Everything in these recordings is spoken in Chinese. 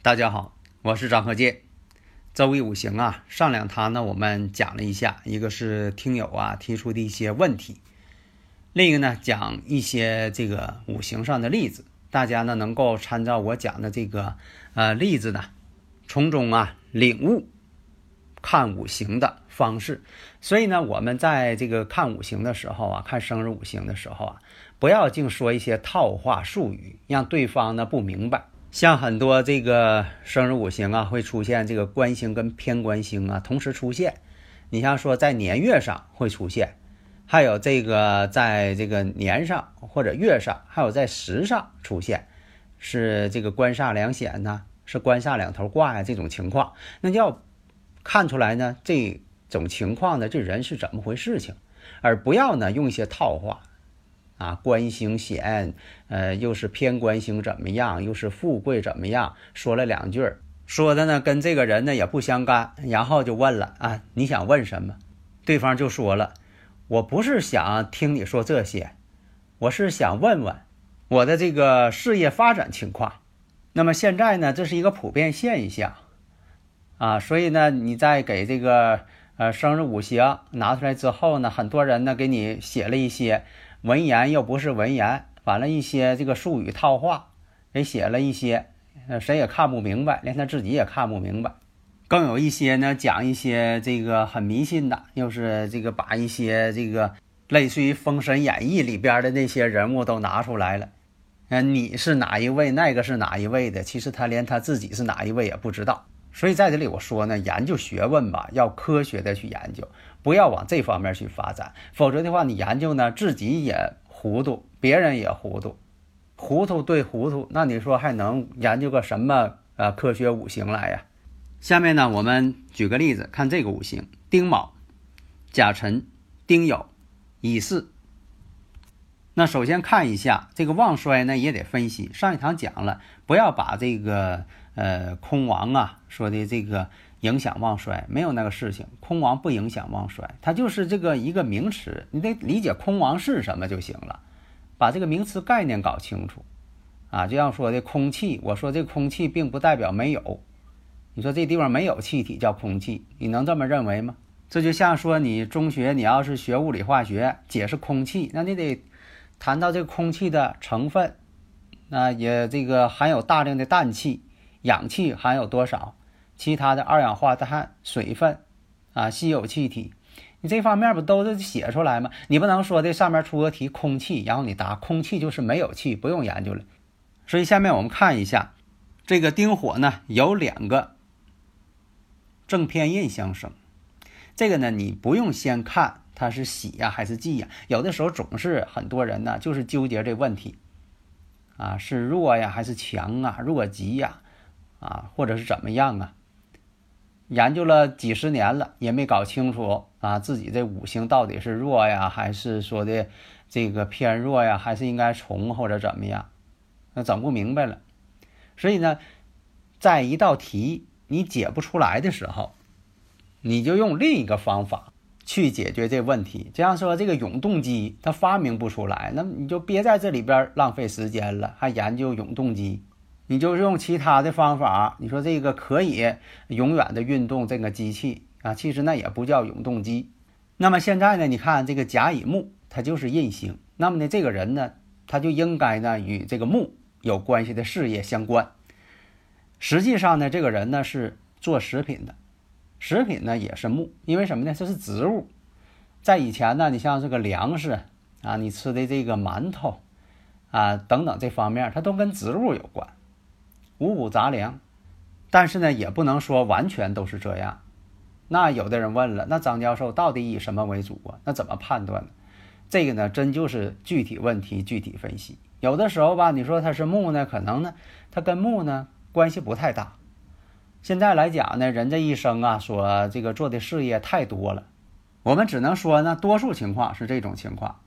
大家好，我是张鹤剑。周易五行啊，上两堂呢，我们讲了一下，一个是听友啊提出的一些问题，另一个呢讲一些这个五行上的例子，大家呢能够参照我讲的这个呃例子呢，从中啊领悟看五行的方式。所以呢，我们在这个看五行的时候啊，看生日五行的时候啊，不要净说一些套话术语，让对方呢不明白。像很多这个生日五行啊，会出现这个官星跟偏官星啊同时出现。你像说在年月上会出现，还有这个在这个年上或者月上，还有在时上出现，是这个官煞两显呢，是官煞两头挂呀这种情况，那就要看出来呢这种情况呢这人是怎么回事情，而不要呢用一些套话。啊，官星显，呃，又是偏官星怎么样？又是富贵怎么样？说了两句，说的呢跟这个人呢也不相干，然后就问了啊，你想问什么？对方就说了，我不是想听你说这些，我是想问问我的这个事业发展情况。那么现在呢，这是一个普遍现象啊，所以呢，你在给这个呃生日五行拿出来之后呢，很多人呢给你写了一些。文言又不是文言，完了一些这个术语套话，给写了一些，呃，谁也看不明白，连他自己也看不明白。更有一些呢，讲一些这个很迷信的，又是这个把一些这个类似于《封神演义》里边的那些人物都拿出来了。嗯，你是哪一位？那个是哪一位的？其实他连他自己是哪一位也不知道。所以在这里我说呢，研究学问吧，要科学的去研究。不要往这方面去发展，否则的话，你研究呢，自己也糊涂，别人也糊涂，糊涂对糊涂，那你说还能研究个什么呃科学五行来呀？下面呢，我们举个例子，看这个五行：丁卯、甲辰、丁酉、乙巳。那首先看一下这个旺衰呢，也得分析。上一堂讲了，不要把这个呃空亡啊说的这个。影响旺衰没有那个事情，空亡不影响旺衰，它就是这个一个名词，你得理解空亡是什么就行了，把这个名词概念搞清楚啊。就像说的空气，我说这空气并不代表没有，你说这地方没有气体叫空气，你能这么认为吗？这就像说你中学你要是学物理化学解释空气，那你得谈到这空气的成分，那也这个含有大量的氮气，氧气含有多少？其他的二氧化碳、水分，啊，稀有气体，你这方面不都是写出来吗？你不能说这上面出个题空气，然后你答空气就是没有气，不用研究了。所以下面我们看一下，这个丁火呢有两个正偏印相生，这个呢你不用先看它是喜呀还是忌呀，有的时候总是很多人呢就是纠结这问题，啊是弱呀还是强啊，弱吉呀，啊或者是怎么样啊？研究了几十年了，也没搞清楚啊，自己这五行到底是弱呀，还是说的这个偏弱呀，还是应该从或者怎么样？那整不明白了。所以呢，在一道题你解不出来的时候，你就用另一个方法去解决这问题。这样说，这个永动机它发明不出来，那你就别在这里边浪费时间了，还研究永动机。你就用其他的方法，你说这个可以永远的运动这个机器啊，其实那也不叫永动机。那么现在呢，你看这个甲乙木，它就是印星。那么呢，这个人呢，他就应该呢与这个木有关系的事业相关。实际上呢，这个人呢是做食品的，食品呢也是木，因为什么呢？这是植物。在以前呢，你像这个粮食啊，你吃的这个馒头啊等等这方面，它都跟植物有关。五谷杂粮，但是呢，也不能说完全都是这样，那有的人问了，那张教授到底以什么为主啊？那怎么判断呢？这个呢，真就是具体问题具体分析。有的时候吧，你说它是木呢，可能呢，它跟木呢关系不太大。现在来讲呢，人这一生啊，所这个做的事业太多了，我们只能说呢，多数情况是这种情况。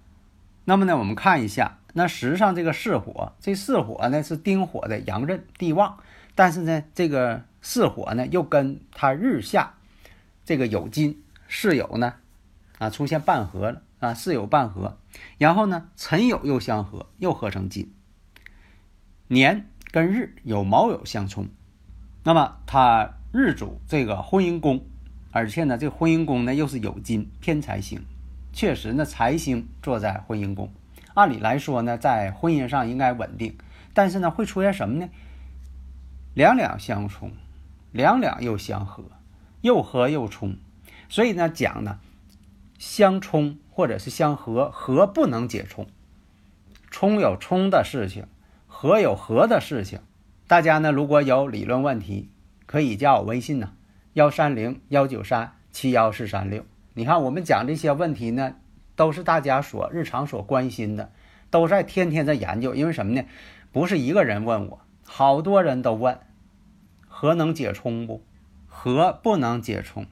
那么呢，我们看一下，那实际上这个巳火，这巳火呢是丁火的阳刃地旺，但是呢，这个巳火呢又跟它日下这个酉金巳酉呢啊出现半合了啊，巳酉半合，然后呢辰酉又相合，又合成金。年跟日有卯酉相冲，那么它日主这个婚姻宫，而且呢这个婚姻宫呢又是酉金偏财星。确实呢，财星坐在婚姻宫，按理来说呢，在婚姻上应该稳定，但是呢，会出现什么呢？两两相冲，两两又相合，又合又冲，所以呢，讲呢，相冲或者是相合，合不能解冲，冲有冲的事情，合有合的事情。大家呢，如果有理论问题，可以加我微信呢，幺三零幺九三七幺四三六。你看，我们讲这些问题呢，都是大家所日常所关心的，都在天天在研究。因为什么呢？不是一个人问我，好多人都问，合能解冲不？合不能解冲，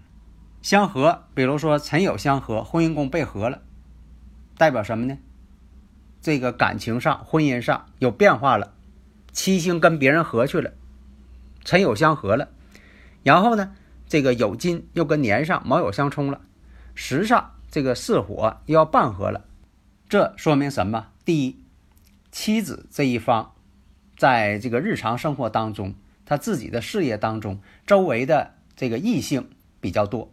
相合。比如说辰酉相合，婚姻宫被合了，代表什么呢？这个感情上、婚姻上有变化了，七星跟别人合去了，辰酉相合了，然后呢，这个酉金又跟年上卯酉相冲了。时上这个巳火又要半合了，这说明什么？第一，妻子这一方，在这个日常生活当中，他自己的事业当中，周围的这个异性比较多，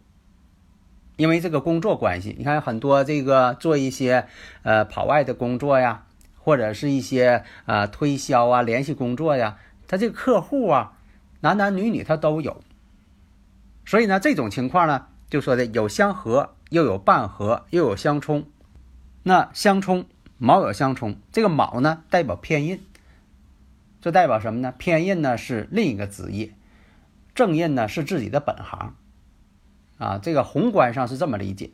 因为这个工作关系，你看很多这个做一些呃跑外的工作呀，或者是一些呃推销啊、联系工作呀，他这个客户啊，男男女女他都有，所以呢，这种情况呢，就说的有相合。又有半合，又有相冲，那相冲卯酉相冲，这个卯呢代表偏印，这代表什么呢？偏印呢是另一个职业，正印呢是自己的本行，啊，这个宏观上是这么理解。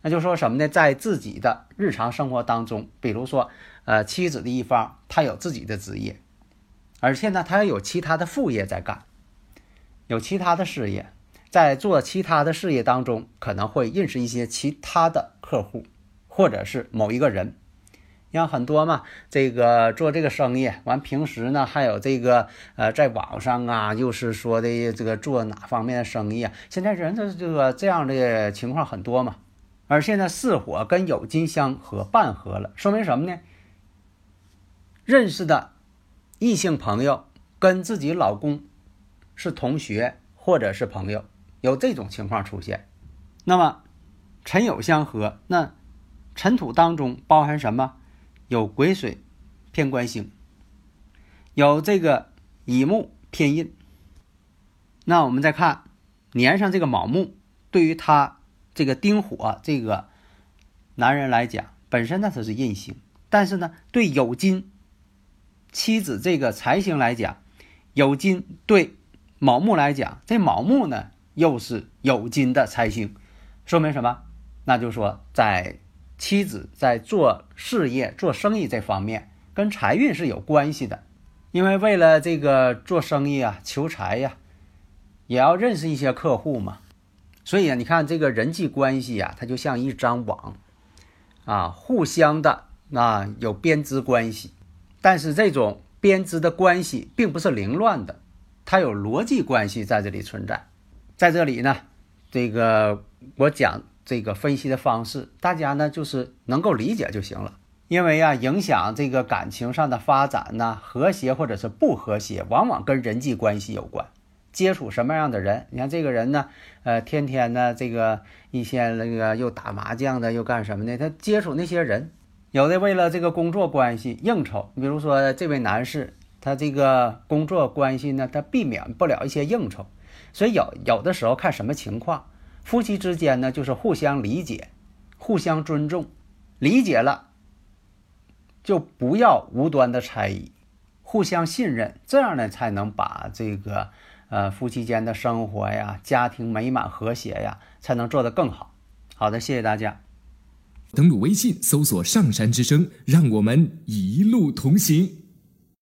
那就说什么呢？在自己的日常生活当中，比如说，呃，妻子的一方他有自己的职业，而且呢，他有其他的副业在干，有其他的事业。在做其他的事业当中，可能会认识一些其他的客户，或者是某一个人，你像很多嘛，这个做这个生意，完平时呢还有这个呃，在网上啊，又是说的这个做哪方面的生意啊？现在人的这个这样的情况很多嘛。而现在巳火跟有金相合，半合了，说明什么呢？认识的异性朋友跟自己老公是同学或者是朋友。有这种情况出现，那么辰酉相合，那辰土当中包含什么？有癸水偏官星，有这个乙木偏印。那我们再看年上这个卯木，对于他这个丁火这个男人来讲，本身呢它是印星，但是呢对酉金妻子这个财星来讲，酉金对卯木来讲，这卯木呢？又是酉金的财星，说明什么？那就说，在妻子在做事业、做生意这方面，跟财运是有关系的。因为为了这个做生意啊、求财呀，也要认识一些客户嘛。所以啊，你看这个人际关系呀，它就像一张网啊，互相的啊有编织关系。但是这种编织的关系并不是凌乱的，它有逻辑关系在这里存在。在这里呢，这个我讲这个分析的方式，大家呢就是能够理解就行了。因为啊，影响这个感情上的发展呢，和谐或者是不和谐，往往跟人际关系有关。接触什么样的人？你看这个人呢，呃，天天呢，这个一些那个又打麻将的，又干什么的？他接触那些人，有的为了这个工作关系应酬。比如说这位男士，他这个工作关系呢，他避免不了一些应酬。所以有有的时候看什么情况，夫妻之间呢，就是互相理解、互相尊重，理解了，就不要无端的猜疑，互相信任，这样呢才能把这个呃夫妻间的生活呀，家庭美满和谐呀，才能做得更好。好的，谢谢大家。登录微信搜索“上山之声”，让我们一路同行。